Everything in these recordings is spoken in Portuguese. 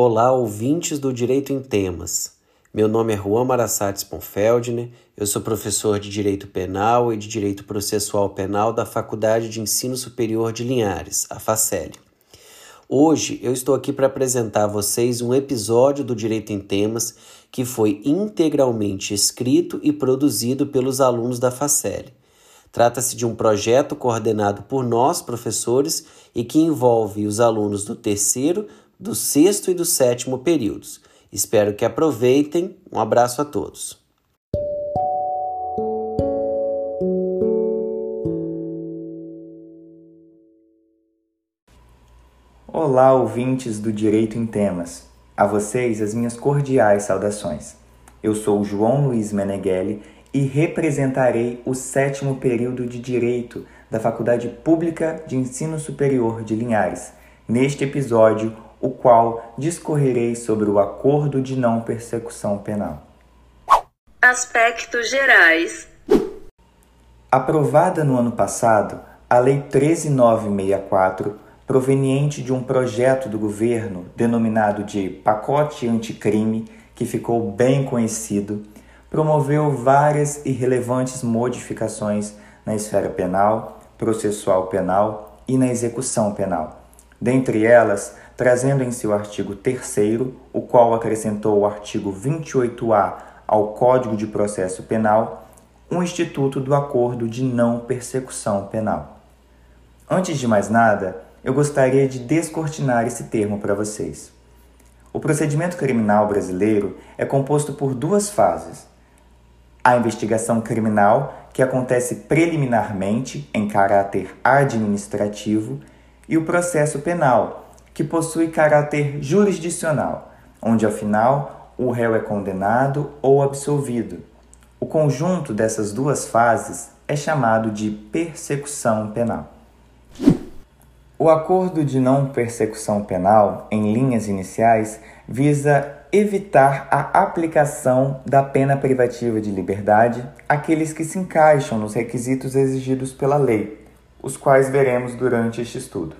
Olá, ouvintes do Direito em Temas. Meu nome é Juan Marassates Ponfeldner, eu sou professor de Direito Penal e de Direito Processual Penal da Faculdade de Ensino Superior de Linhares, a FACEL. Hoje eu estou aqui para apresentar a vocês um episódio do Direito em Temas que foi integralmente escrito e produzido pelos alunos da FACEL. Trata-se de um projeto coordenado por nós, professores, e que envolve os alunos do terceiro, do sexto e do sétimo períodos. Espero que aproveitem. Um abraço a todos. Olá, ouvintes do Direito em Temas. A vocês as minhas cordiais saudações. Eu sou João Luiz Meneghelli e representarei o sétimo período de Direito da Faculdade Pública de Ensino Superior de Linhares, neste episódio, o qual discorrerei sobre o Acordo de Não Persecução Penal. Aspectos gerais. Aprovada no ano passado, a Lei 13964, proveniente de um projeto do governo denominado de Pacote Anticrime, que ficou bem conhecido, promoveu várias e relevantes modificações na esfera penal, processual penal e na execução penal. Dentre elas, trazendo em seu artigo 3, o qual acrescentou o artigo 28A ao Código de Processo Penal, um instituto do acordo de não persecução penal. Antes de mais nada, eu gostaria de descortinar esse termo para vocês. O procedimento criminal brasileiro é composto por duas fases: a investigação criminal, que acontece preliminarmente em caráter administrativo, e o processo penal, que possui caráter jurisdicional, onde afinal o réu é condenado ou absolvido. O conjunto dessas duas fases é chamado de persecução penal. O acordo de não persecução penal, em linhas iniciais, visa evitar a aplicação da pena privativa de liberdade àqueles que se encaixam nos requisitos exigidos pela lei, os quais veremos durante este estudo.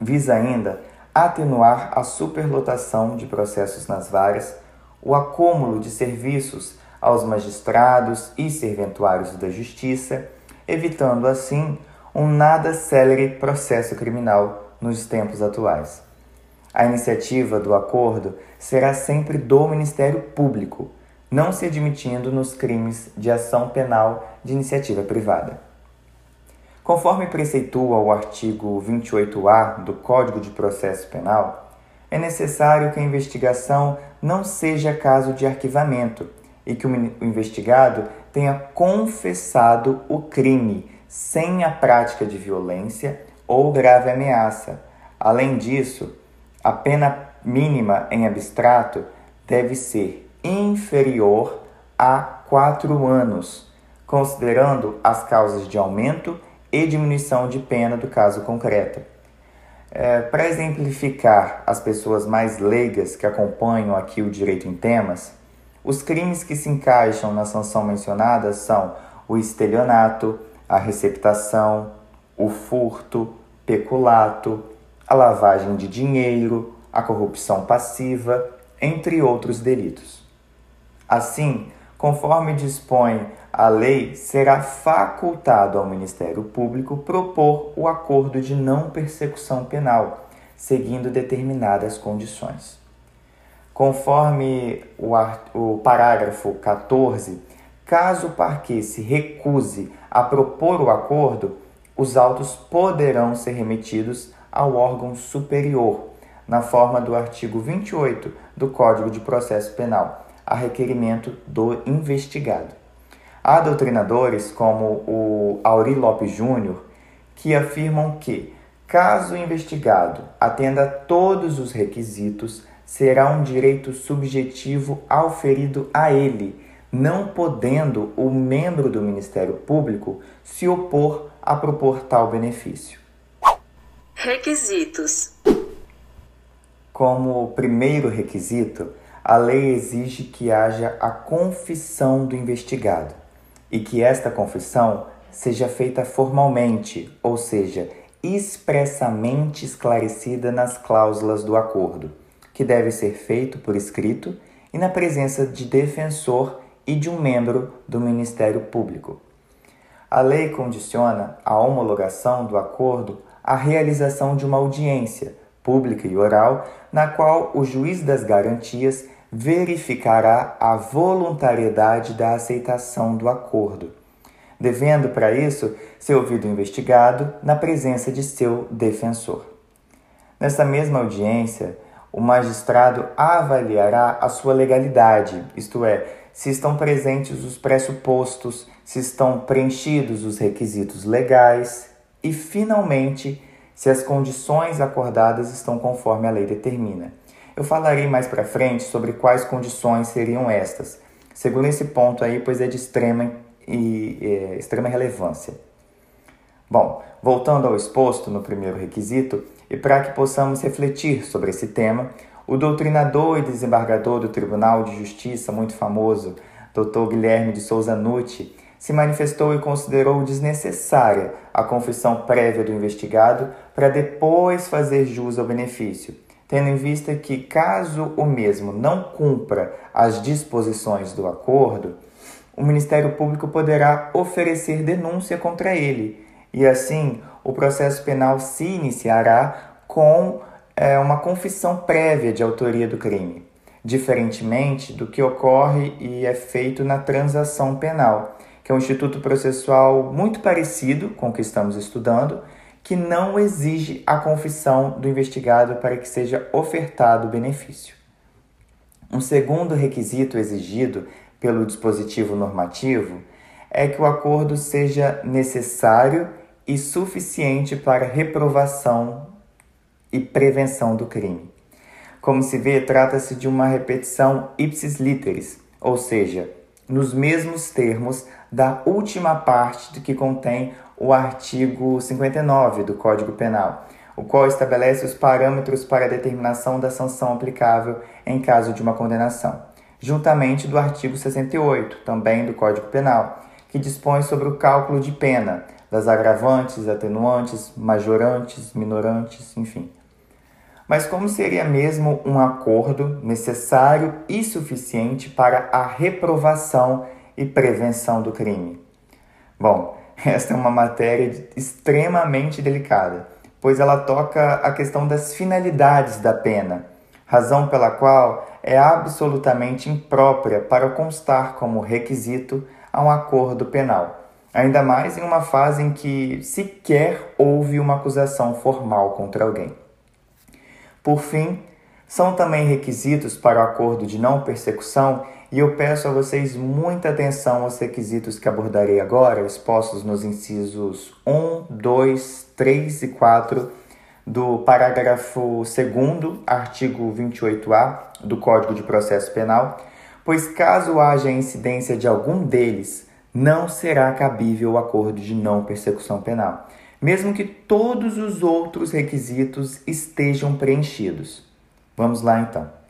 Visa ainda atenuar a superlotação de processos nas varas, o acúmulo de serviços aos magistrados e serventuários da Justiça, evitando assim um nada célere processo criminal nos tempos atuais. A iniciativa do acordo será sempre do Ministério Público, não se admitindo nos crimes de ação penal de iniciativa privada. Conforme preceitua o artigo 28-A do Código de Processo Penal, é necessário que a investigação não seja caso de arquivamento e que o investigado tenha confessado o crime sem a prática de violência ou grave ameaça. Além disso, a pena mínima em abstrato deve ser inferior a quatro anos, considerando as causas de aumento e diminuição de pena do caso concreto. É, Para exemplificar as pessoas mais leigas que acompanham aqui o direito em temas, os crimes que se encaixam na sanção mencionada são o estelionato, a receptação, o furto, peculato, a lavagem de dinheiro, a corrupção passiva, entre outros delitos. Assim, conforme dispõe a lei, será facultado ao Ministério Público propor o acordo de não persecução penal, seguindo determinadas condições. Conforme o, o parágrafo 14, caso o parquet se recuse a propor o acordo, os autos poderão ser remetidos ao órgão superior, na forma do artigo 28 do Código de Processo Penal, a requerimento do investigado. Há doutrinadores, como o Auri Lopes Júnior, que afirmam que, caso o investigado atenda a todos os requisitos, será um direito subjetivo auferido a ele, não podendo o membro do Ministério Público se opor a propor tal benefício. Requisitos: Como primeiro requisito, a lei exige que haja a confissão do investigado e que esta confissão seja feita formalmente, ou seja, expressamente esclarecida nas cláusulas do acordo, que deve ser feito por escrito e na presença de defensor e de um membro do Ministério Público. A lei condiciona a homologação do acordo à realização de uma audiência pública e oral, na qual o juiz das garantias verificará a voluntariedade da aceitação do acordo, devendo para isso ser ouvido o investigado na presença de seu defensor. Nessa mesma audiência, o magistrado avaliará a sua legalidade, isto é, se estão presentes os pressupostos, se estão preenchidos os requisitos legais e, finalmente, se as condições acordadas estão conforme a lei determina. Eu falarei mais para frente sobre quais condições seriam estas. Segura esse ponto aí, pois é de extrema, e, é, extrema relevância. Bom, voltando ao exposto no primeiro requisito, e para que possamos refletir sobre esse tema, o doutrinador e desembargador do Tribunal de Justiça, muito famoso, Dr. Guilherme de Souza Nucci, se manifestou e considerou desnecessária a confissão prévia do investigado para depois fazer jus ao benefício, tendo em vista que, caso o mesmo não cumpra as disposições do acordo, o Ministério Público poderá oferecer denúncia contra ele. E, assim, o processo penal se iniciará com é, uma confissão prévia de autoria do crime, diferentemente do que ocorre e é feito na transação penal, que é um instituto processual muito parecido com o que estamos estudando, que não exige a confissão do investigado para que seja ofertado o benefício. Um segundo requisito exigido pelo dispositivo normativo é que o acordo seja necessário e suficiente para reprovação e prevenção do crime. Como se vê, trata-se de uma repetição ipsis literis, ou seja, nos mesmos termos da última parte do que contém o artigo 59 do Código Penal, o qual estabelece os parâmetros para a determinação da sanção aplicável em caso de uma condenação, juntamente do artigo 68, também do Código Penal, que dispõe sobre o cálculo de pena das agravantes, atenuantes, majorantes, minorantes, enfim. Mas como seria mesmo um acordo necessário e suficiente para a reprovação e prevenção do crime? Bom, esta é uma matéria extremamente delicada, pois ela toca a questão das finalidades da pena, razão pela qual é absolutamente imprópria para constar como requisito a um acordo penal, ainda mais em uma fase em que sequer houve uma acusação formal contra alguém. Por fim, são também requisitos para o acordo de não persecução e eu peço a vocês muita atenção aos requisitos que abordarei agora, expostos nos incisos 1, 2, 3 e 4 do parágrafo 2, artigo 28A do Código de Processo Penal, pois caso haja incidência de algum deles, não será cabível o acordo de não persecução penal, mesmo que todos os outros requisitos estejam preenchidos. Vamos lá então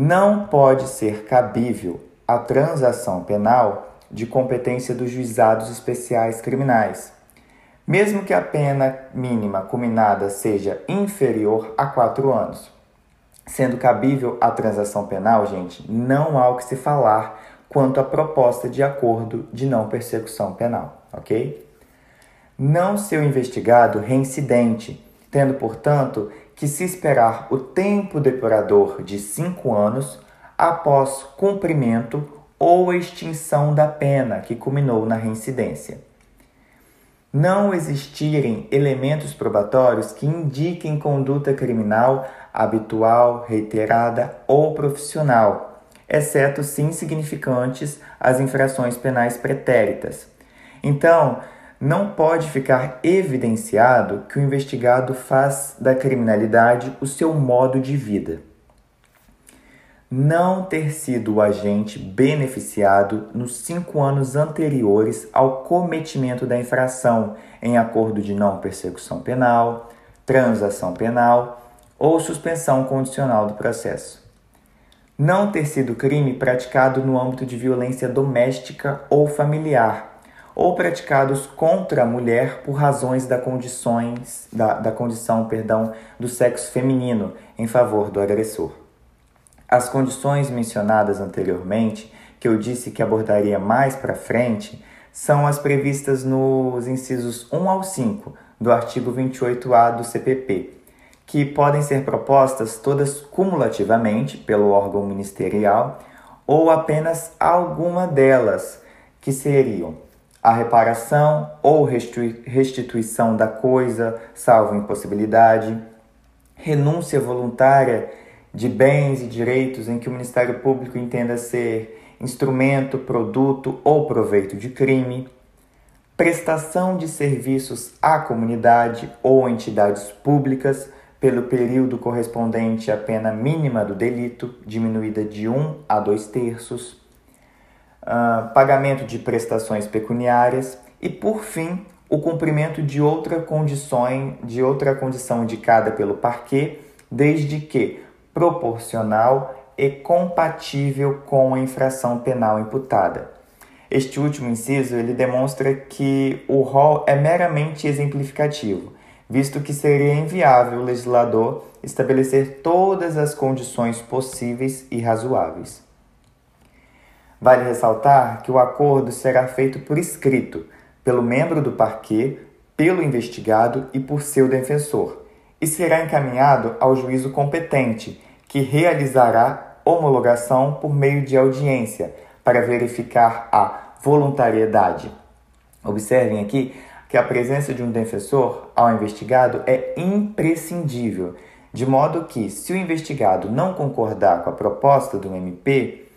não pode ser cabível a transação penal de competência dos juizados especiais criminais, mesmo que a pena mínima combinada seja inferior a quatro anos. Sendo cabível a transação penal, gente, não há o que se falar quanto à proposta de acordo de não persecução penal, ok? Não ser investigado reincidente, tendo, portanto, que se esperar o tempo depurador de cinco anos após cumprimento ou extinção da pena que culminou na reincidência. Não existirem elementos probatórios que indiquem conduta criminal habitual, reiterada ou profissional, exceto se insignificantes as infrações penais pretéritas. Então, não pode ficar evidenciado que o investigado faz da criminalidade o seu modo de vida. Não ter sido o agente beneficiado nos cinco anos anteriores ao cometimento da infração, em acordo de não persecução penal, transação penal ou suspensão condicional do processo. Não ter sido crime praticado no âmbito de violência doméstica ou familiar ou praticados contra a mulher por razões da, condições, da, da condição perdão, do sexo feminino em favor do agressor. As condições mencionadas anteriormente, que eu disse que abordaria mais para frente, são as previstas nos incisos 1 ao 5 do artigo 28A do CPP, que podem ser propostas todas cumulativamente pelo órgão ministerial ou apenas alguma delas, que seriam a reparação ou restituição da coisa, salvo impossibilidade, renúncia voluntária de bens e direitos em que o Ministério Público entenda ser instrumento, produto ou proveito de crime, prestação de serviços à comunidade ou entidades públicas pelo período correspondente à pena mínima do delito, diminuída de 1 a 2 terços, uh, pagamento de prestações pecuniárias e, por fim, o cumprimento de outra condição, de outra condição indicada pelo parquet, desde que proporcional e compatível com a infração penal imputada. Este último inciso ele demonstra que o rol é meramente exemplificativo, visto que seria inviável o legislador estabelecer todas as condições possíveis e razoáveis. Vale ressaltar que o acordo será feito por escrito, pelo membro do parquê, pelo investigado e por seu defensor, e será encaminhado ao juízo competente, que realizará homologação por meio de audiência para verificar a voluntariedade. Observem aqui que a presença de um defensor ao investigado é imprescindível, de modo que, se o investigado não concordar com a proposta do MP,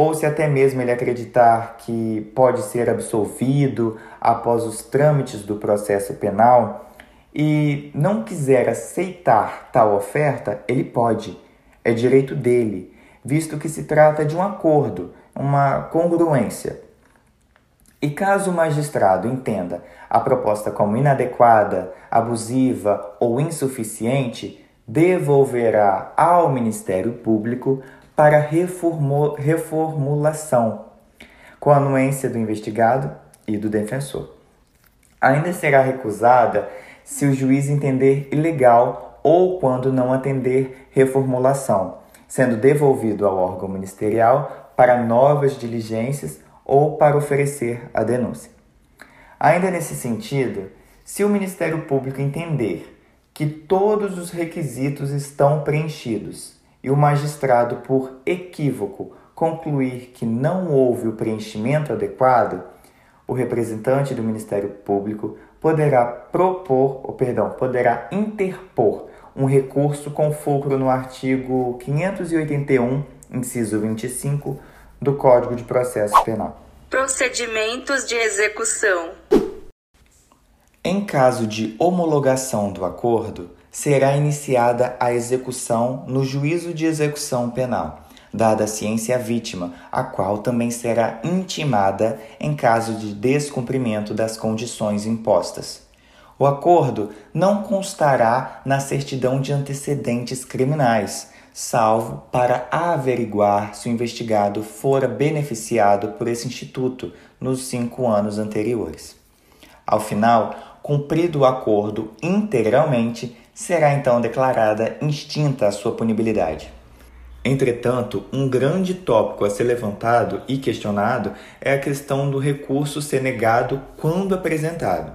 ou se até mesmo ele acreditar que pode ser absolvido após os trâmites do processo penal e não quiser aceitar tal oferta, ele pode. É direito dele, visto que se trata de um acordo, uma congruência. E caso o magistrado entenda a proposta como inadequada, abusiva ou insuficiente, devolverá ao Ministério Público para reformulação, com a anuência do investigado e do defensor. Ainda será recusada se o juiz entender ilegal ou quando não atender reformulação, sendo devolvido ao órgão ministerial para novas diligências ou para oferecer a denúncia. Ainda nesse sentido, se o Ministério Público entender que todos os requisitos estão preenchidos e o magistrado, por equívoco, concluir que não houve o preenchimento adequado, o representante do Ministério Público poderá propor, ou perdão, poderá interpor um recurso com fulcro no artigo 581, inciso 25 do Código de Processo Penal. Procedimentos de execução. Em caso de homologação do acordo, será iniciada a execução no juízo de execução penal, dada a ciência à vítima, a qual também será intimada em caso de descumprimento das condições impostas. O acordo não constará na certidão de antecedentes criminais, salvo para averiguar se o investigado fora beneficiado por esse instituto nos cinco anos anteriores. Ao final, cumprido o acordo integralmente, será então declarada extinta a sua punibilidade. Entretanto, um grande tópico a ser levantado e questionado é a questão do recurso ser negado quando apresentado.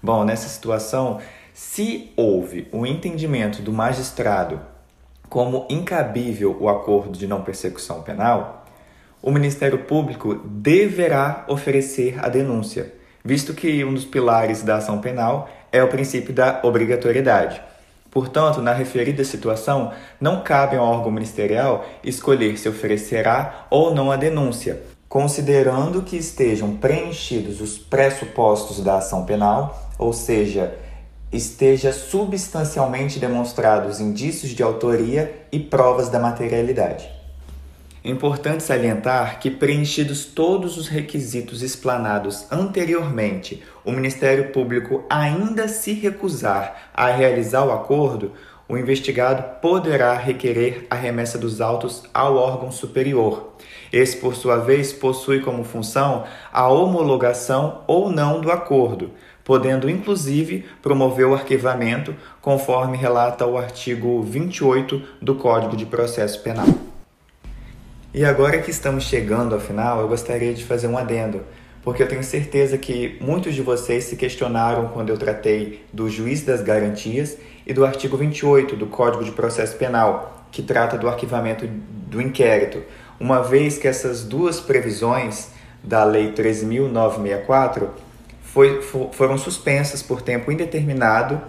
Bom, nessa situação, se houve o entendimento do magistrado como incabível o acordo de não persecução penal, o Ministério Público deverá oferecer a denúncia, visto que um dos pilares da ação penal é o princípio da obrigatoriedade. Portanto, na referida situação, não cabe ao órgão ministerial escolher se oferecerá ou não a denúncia, considerando que estejam preenchidos os pressupostos da ação penal, ou seja, esteja substancialmente demonstrados indícios de autoria e provas da materialidade. É importante salientar que, preenchidos todos os requisitos explanados anteriormente, o Ministério Público ainda se recusar a realizar o acordo, o investigado poderá requerer a remessa dos autos ao órgão superior. Esse, por sua vez, possui como função a homologação ou não do acordo, podendo inclusive promover o arquivamento, conforme relata o artigo 28 do Código de Processo Penal. E agora que estamos chegando ao final, eu gostaria de fazer um adendo, porque eu tenho certeza que muitos de vocês se questionaram quando eu tratei do juiz das garantias e do artigo 28 do Código de Processo Penal, que trata do arquivamento do inquérito, uma vez que essas duas previsões da Lei 13.964 foi, foram suspensas por tempo indeterminado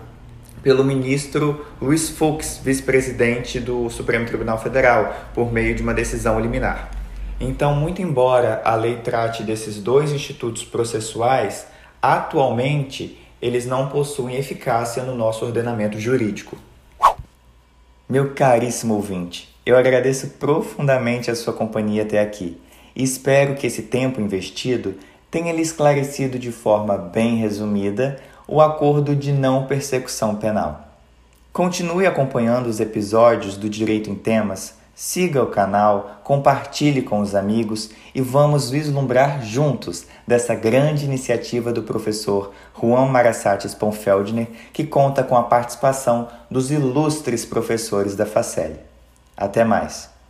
pelo ministro Luiz Fux, vice-presidente do Supremo Tribunal Federal, por meio de uma decisão liminar. Então, muito embora a lei trate desses dois institutos processuais, atualmente eles não possuem eficácia no nosso ordenamento jurídico. Meu caríssimo ouvinte, eu agradeço profundamente a sua companhia até aqui e espero que esse tempo investido tenha lhe esclarecido de forma bem resumida o acordo de não persecução penal. Continue acompanhando os episódios do Direito em Temas, siga o canal, compartilhe com os amigos e vamos vislumbrar juntos dessa grande iniciativa do professor Juan Marassates Sponfeldner, que conta com a participação dos ilustres professores da Facel. Até mais!